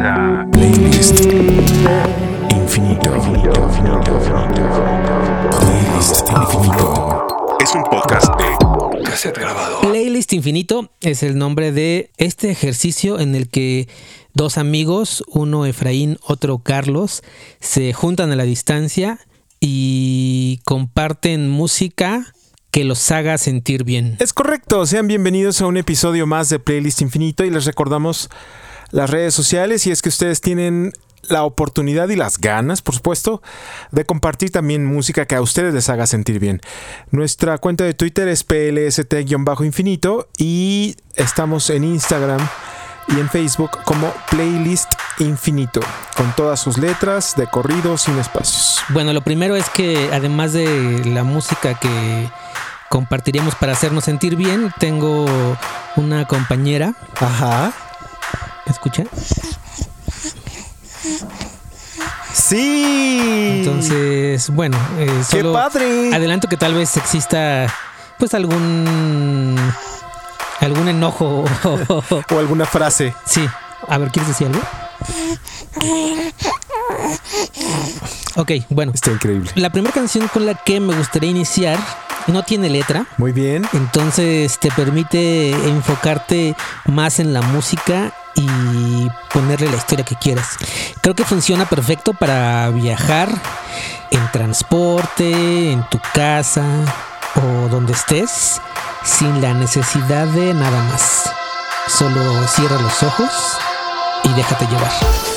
Playlist Infinito. Playlist Infinito. Es un podcast de cassette grabado. Playlist Infinito es el nombre de este ejercicio en el que dos amigos, uno Efraín, otro Carlos, se juntan a la distancia y comparten música que los haga sentir bien. Es correcto, sean bienvenidos a un episodio más de Playlist Infinito y les recordamos las redes sociales y es que ustedes tienen la oportunidad y las ganas, por supuesto, de compartir también música que a ustedes les haga sentir bien. Nuestra cuenta de Twitter es plst-infinito y estamos en Instagram y en Facebook como Playlist Infinito, con todas sus letras, de corrido, sin espacios. Bueno, lo primero es que además de la música que compartiríamos para hacernos sentir bien, tengo una compañera. Ajá. ¿Escucha? Sí. Entonces, bueno, eh, ¡Qué solo padre! adelanto que tal vez exista pues algún algún enojo. O alguna frase. sí. A ver, ¿quieres decir algo? Ok, bueno. Está increíble. La primera canción con la que me gustaría iniciar no tiene letra. Muy bien. Entonces te permite enfocarte más en la música y ponerle la historia que quieras. Creo que funciona perfecto para viajar en transporte, en tu casa o donde estés, sin la necesidad de nada más. Solo cierra los ojos y déjate llevar.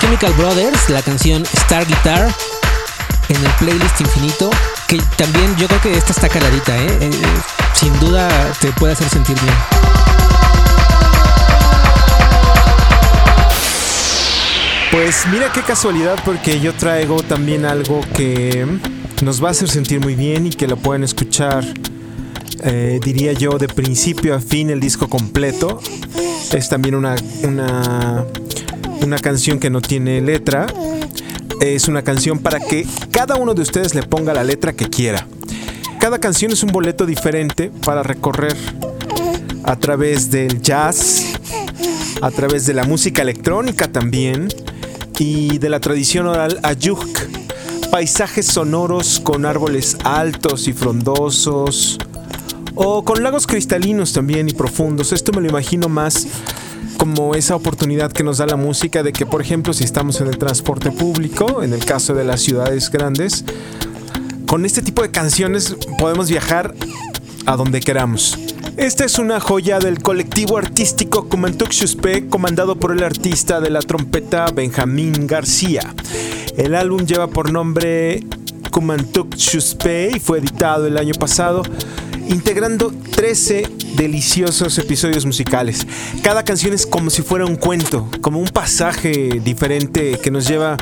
Chemical Brothers, la canción Star Guitar en el playlist infinito, que también yo creo que esta está caladita, ¿eh? Eh, sin duda te puede hacer sentir bien. Pues mira qué casualidad porque yo traigo también algo que nos va a hacer sentir muy bien y que lo pueden escuchar, eh, diría yo, de principio a fin el disco completo. Es también una, una canción que no tiene letra. Es una canción para que cada uno de ustedes le ponga la letra que quiera. Cada canción es un boleto diferente para recorrer a través del jazz, a través de la música electrónica también y de la tradición oral ayuk. Paisajes sonoros con árboles altos y frondosos o con lagos cristalinos también y profundos. Esto me lo imagino más como esa oportunidad que nos da la música de que, por ejemplo, si estamos en el transporte público, en el caso de las ciudades grandes, con este tipo de canciones podemos viajar a donde queramos. Esta es una joya del colectivo artístico Kumantuk Shuspe, comandado por el artista de la trompeta Benjamín García. El álbum lleva por nombre Kumantuk Shuspe y fue editado el año pasado, integrando 13 deliciosos episodios musicales. Cada canción es como si fuera un cuento, como un pasaje diferente que nos lleva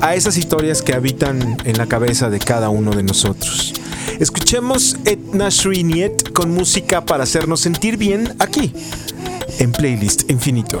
a esas historias que habitan en la cabeza de cada uno de nosotros. Escuchemos Et Nashri Niet con música para hacernos sentir bien aquí, en Playlist Infinito.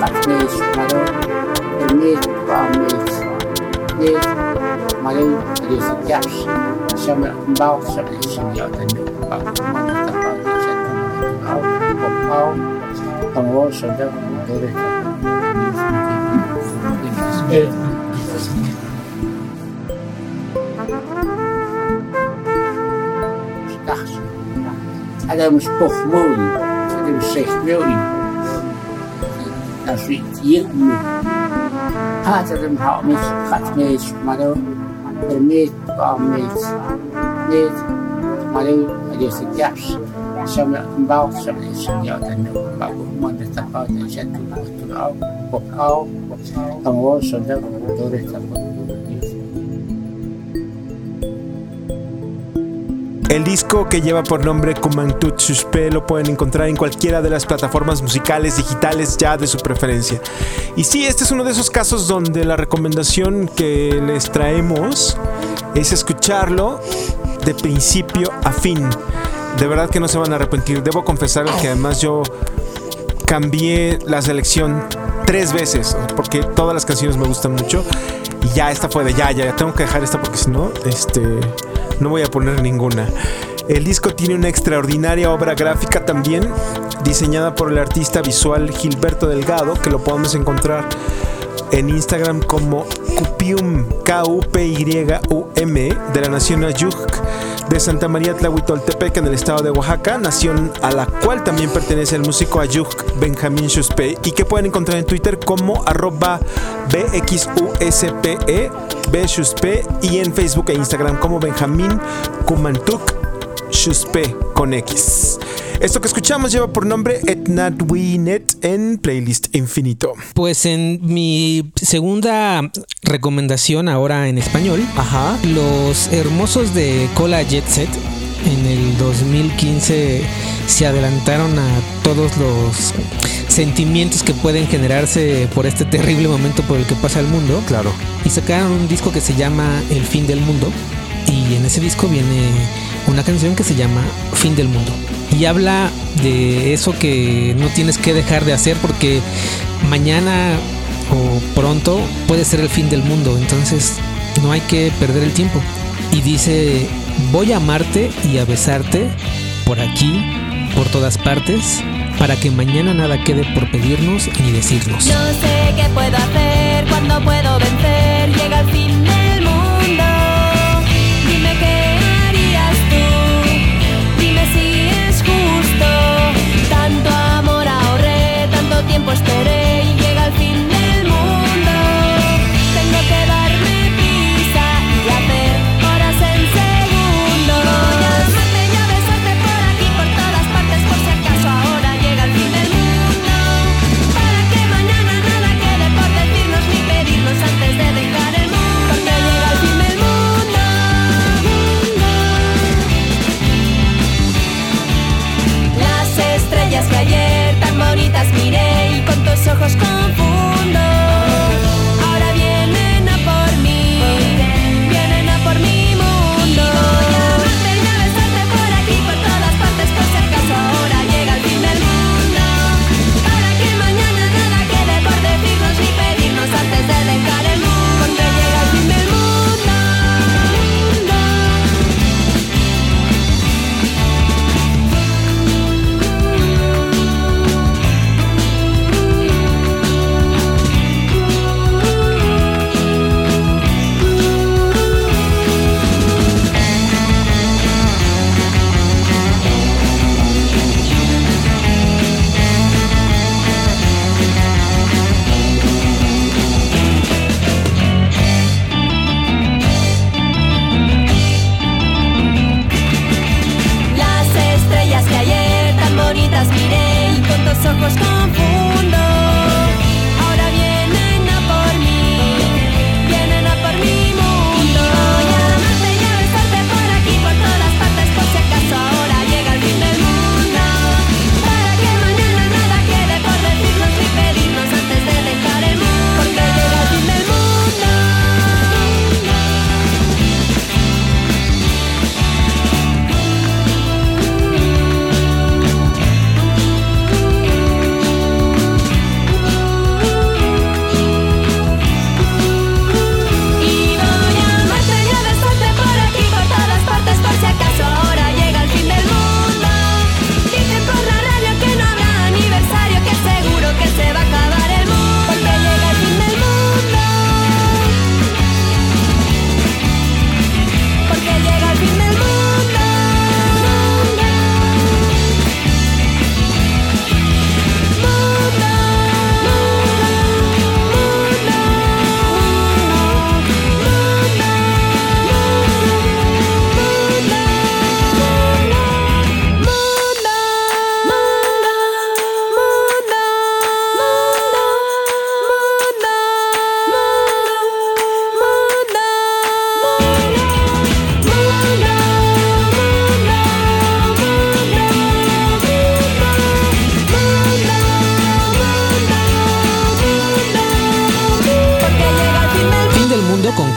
Agnes Maroon Vermeer niet. Nee, een een. Maar ik heb een. Ik ik dat ik het heb. Toch mooi. Dat echt mooi. تشریکی امید قطر مهامش ختمش مرا برمید با امید نید مرا علیس گفش شمع انباق شمع شمیات النوم مقومان تفاد شد وقت الأو وقت أو تموال شده. دوره تفاد El disco que lleva por nombre Kumantut Suspe lo pueden encontrar en cualquiera de las plataformas musicales digitales ya de su preferencia. Y sí, este es uno de esos casos donde la recomendación que les traemos es escucharlo de principio a fin. De verdad que no se van a arrepentir. Debo confesar que además yo cambié la selección tres veces porque todas las canciones me gustan mucho y ya esta fue de ya, ya, ya tengo que dejar esta porque si no, este, no voy a poner ninguna. El disco tiene una extraordinaria obra gráfica también, diseñada por el artista visual Gilberto Delgado, que lo podemos encontrar en Instagram como Cupium, K-U-P-Y-U-M, de la nación Ayuk de Santa María Tlahuitoltepec en el estado de Oaxaca, nación a la cual también pertenece el músico Ayuk Benjamín Shuspe y que pueden encontrar en Twitter como arroba BXUSPE, Bshuspe y en Facebook e Instagram como Benjamín Kumantuk Shuspe con X. Esto que escuchamos lleva por nombre Etnadwinet en playlist infinito. Pues en mi segunda recomendación ahora en español, Ajá. los hermosos de Cola Jet Set en el 2015 se adelantaron a todos los sentimientos que pueden generarse por este terrible momento por el que pasa el mundo Claro. y sacaron un disco que se llama El fin del mundo y en ese disco viene una canción que se llama Fin del mundo. Y habla de eso que no tienes que dejar de hacer porque mañana o pronto puede ser el fin del mundo. Entonces no hay que perder el tiempo. Y dice voy a amarte y a besarte por aquí por todas partes para que mañana nada quede por pedirnos ni decirnos No sé qué puedo hacer, cuándo puedo vencer, tiempo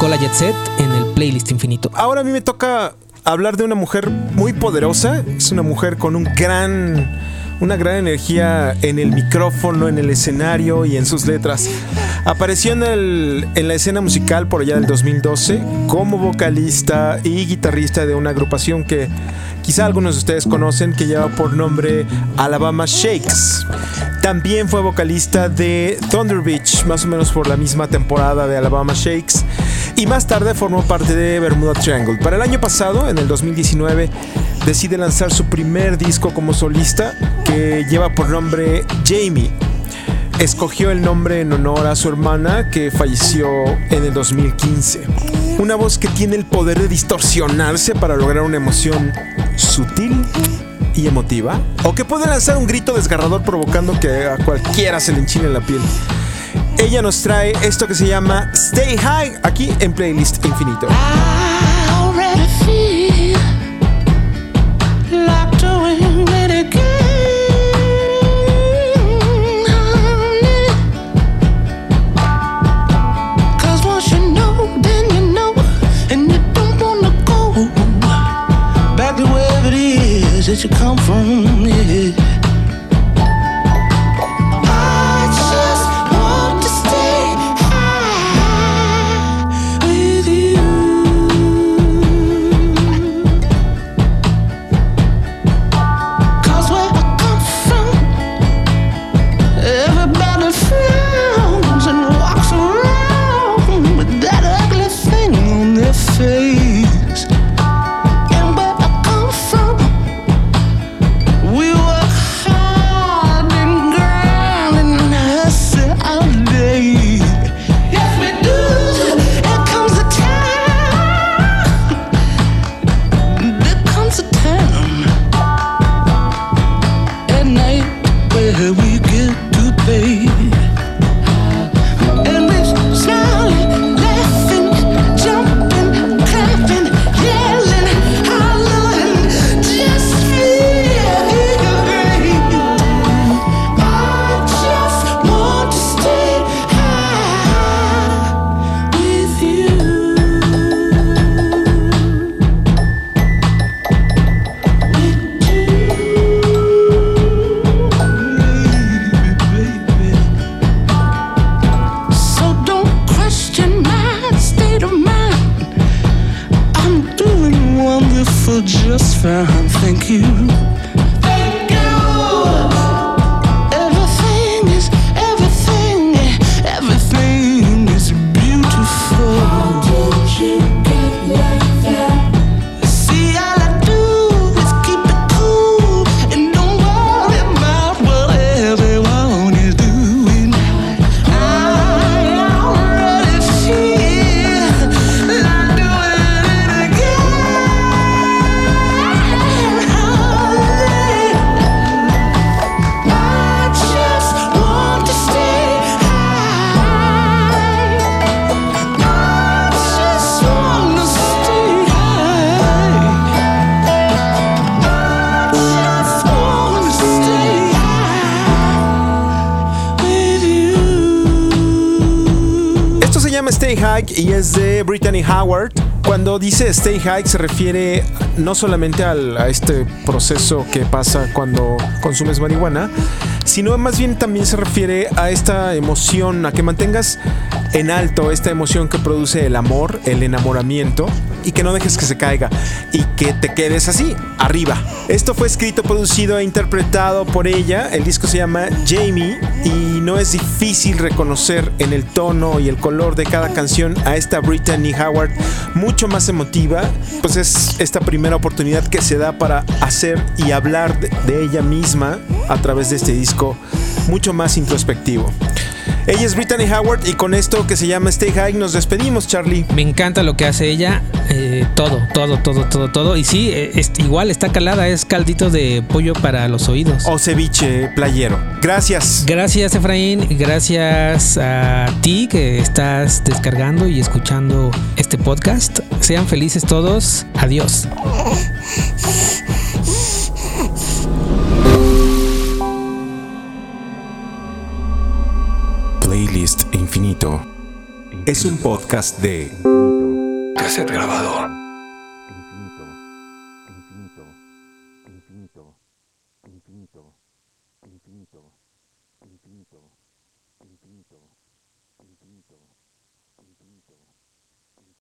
Jet Set en el playlist infinito. Ahora a mí me toca hablar de una mujer muy poderosa. Es una mujer con un gran, una gran energía en el micrófono, en el escenario y en sus letras. Apareció en la escena musical por allá del 2012 como vocalista y guitarrista de una agrupación que quizá algunos de ustedes conocen que lleva por nombre Alabama Shakes. También fue vocalista de Thunder Beach, más o menos por la misma temporada de Alabama Shakes. Y más tarde formó parte de Bermuda Triangle. Para el año pasado, en el 2019, decide lanzar su primer disco como solista que lleva por nombre Jamie. Escogió el nombre en honor a su hermana que falleció en el 2015. Una voz que tiene el poder de distorsionarse para lograr una emoción sutil y emotiva. O que puede lanzar un grito desgarrador provocando que a cualquiera se le enchine la piel. Ella nos trae esto que se llama Stay High aquí en Playlist Infinito. Brittany Howard. Cuando dice Stay High se refiere no solamente al- a este proceso que pasa cuando consumes marihuana, sino más bien también se refiere a esta emoción, a que mantengas en alto esta emoción que produce el amor, el enamoramiento y que no dejes que se caiga y que te quedes así, arriba. Esto fue escrito, producido e interpretado por ella. El disco se llama Jamie y no es difícil reconocer en el tono y el color de cada canción a esta Brittany Howard mucho más emotiva, pues es esta primera oportunidad que se da para hacer y hablar de, ella misma a través de este disco mucho más introspectivo. Ella es Brittany Howard y con esto que se llama Stay High nos despedimos, Charlie. Me encanta lo que hace ella. eh, todo, todo, todo, todo, todo. Y sí, eh, es- igual está calada, es caldito de pollo para los oídos. O ceviche playero. Gracias. Gracias Efraín, gracias a ti que estás descargando y escuchando este podcast. Sean felices todos. Adiós. Playlist Infinito. Es un podcast de cassette grabador.